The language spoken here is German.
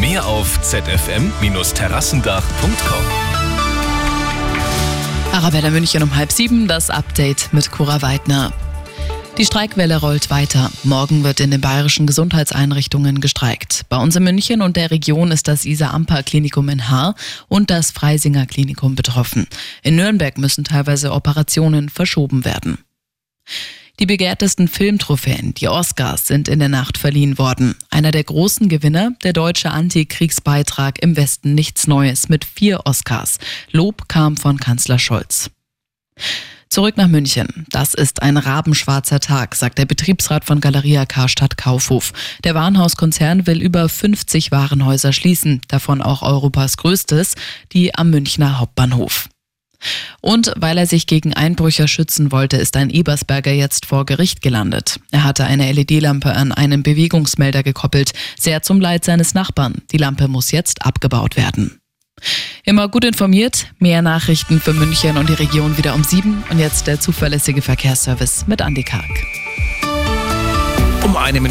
Mehr auf zfm-terrassendach.com. Arabella München um halb sieben, das Update mit Cora Weidner. Die Streikwelle rollt weiter. Morgen wird in den bayerischen Gesundheitseinrichtungen gestreikt. Bei uns in München und der Region ist das Isar-Amper-Klinikum in Haar und das Freisinger Klinikum betroffen. In Nürnberg müssen teilweise Operationen verschoben werden. Die begehrtesten Filmtrophäen, die Oscars, sind in der Nacht verliehen worden. Einer der großen Gewinner, der deutsche Antikriegsbeitrag im Westen nichts Neues mit vier Oscars. Lob kam von Kanzler Scholz. Zurück nach München. Das ist ein rabenschwarzer Tag, sagt der Betriebsrat von Galeria Karstadt Kaufhof. Der Warenhauskonzern will über 50 Warenhäuser schließen, davon auch Europas größtes, die am Münchner Hauptbahnhof. Und weil er sich gegen Einbrücher schützen wollte, ist ein Ebersberger jetzt vor Gericht gelandet. Er hatte eine LED-Lampe an einen Bewegungsmelder gekoppelt, sehr zum Leid seines Nachbarn. Die Lampe muss jetzt abgebaut werden. Immer gut informiert, mehr Nachrichten für München und die Region wieder um sieben und jetzt der zuverlässige Verkehrsservice mit Andy Karg.